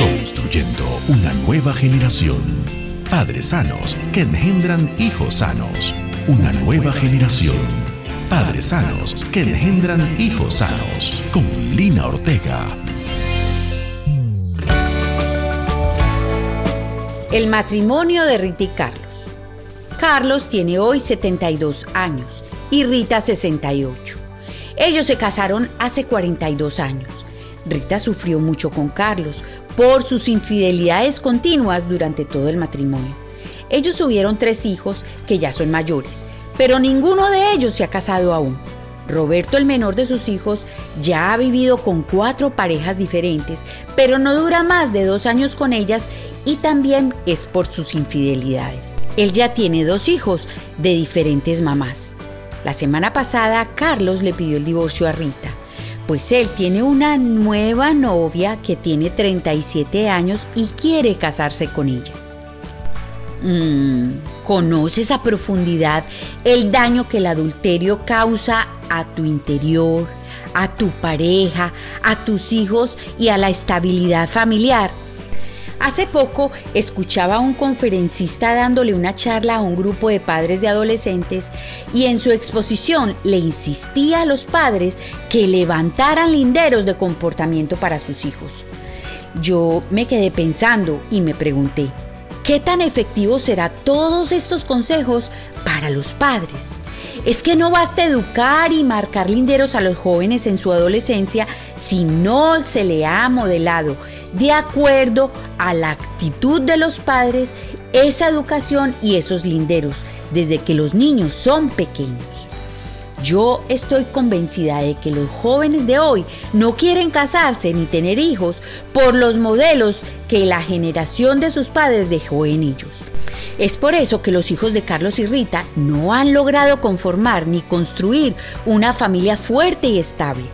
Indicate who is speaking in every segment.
Speaker 1: Construyendo una nueva generación. Padres sanos que engendran hijos sanos. Una nueva generación. Padres sanos que engendran hijos sanos. Con Lina Ortega.
Speaker 2: El matrimonio de Rita y Carlos. Carlos tiene hoy 72 años y Rita 68. Ellos se casaron hace 42 años. Rita sufrió mucho con Carlos por sus infidelidades continuas durante todo el matrimonio. Ellos tuvieron tres hijos que ya son mayores, pero ninguno de ellos se ha casado aún. Roberto, el menor de sus hijos, ya ha vivido con cuatro parejas diferentes, pero no dura más de dos años con ellas y también es por sus infidelidades. Él ya tiene dos hijos de diferentes mamás. La semana pasada Carlos le pidió el divorcio a Rita, pues él tiene una nueva novia que tiene 37 años y quiere casarse con ella. Mm, ¿Conoces a profundidad el daño que el adulterio causa a tu interior, a tu pareja, a tus hijos y a la estabilidad familiar? Hace poco escuchaba a un conferencista dándole una charla a un grupo de padres de adolescentes y en su exposición le insistía a los padres que levantaran linderos de comportamiento para sus hijos. Yo me quedé pensando y me pregunté, ¿qué tan efectivos serán todos estos consejos para los padres? Es que no basta educar y marcar linderos a los jóvenes en su adolescencia si no se le ha modelado de acuerdo a la actitud de los padres esa educación y esos linderos desde que los niños son pequeños. Yo estoy convencida de que los jóvenes de hoy no quieren casarse ni tener hijos por los modelos que la generación de sus padres dejó en ellos. Es por eso que los hijos de Carlos y Rita no han logrado conformar ni construir una familia fuerte y estable.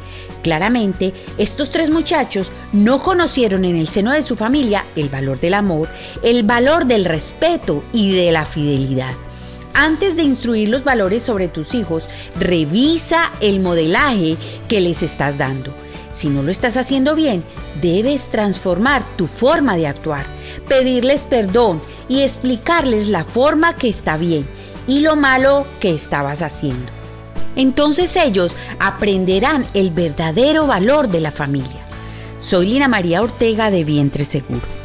Speaker 2: Claramente, estos tres muchachos no conocieron en el seno de su familia el valor del amor, el valor del respeto y de la fidelidad. Antes de instruir los valores sobre tus hijos, revisa el modelaje que les estás dando. Si no lo estás haciendo bien, debes transformar tu forma de actuar, pedirles perdón y explicarles la forma que está bien y lo malo que estabas haciendo. Entonces ellos aprenderán el verdadero valor de la familia. Soy Lina María Ortega de Vientre Seguro.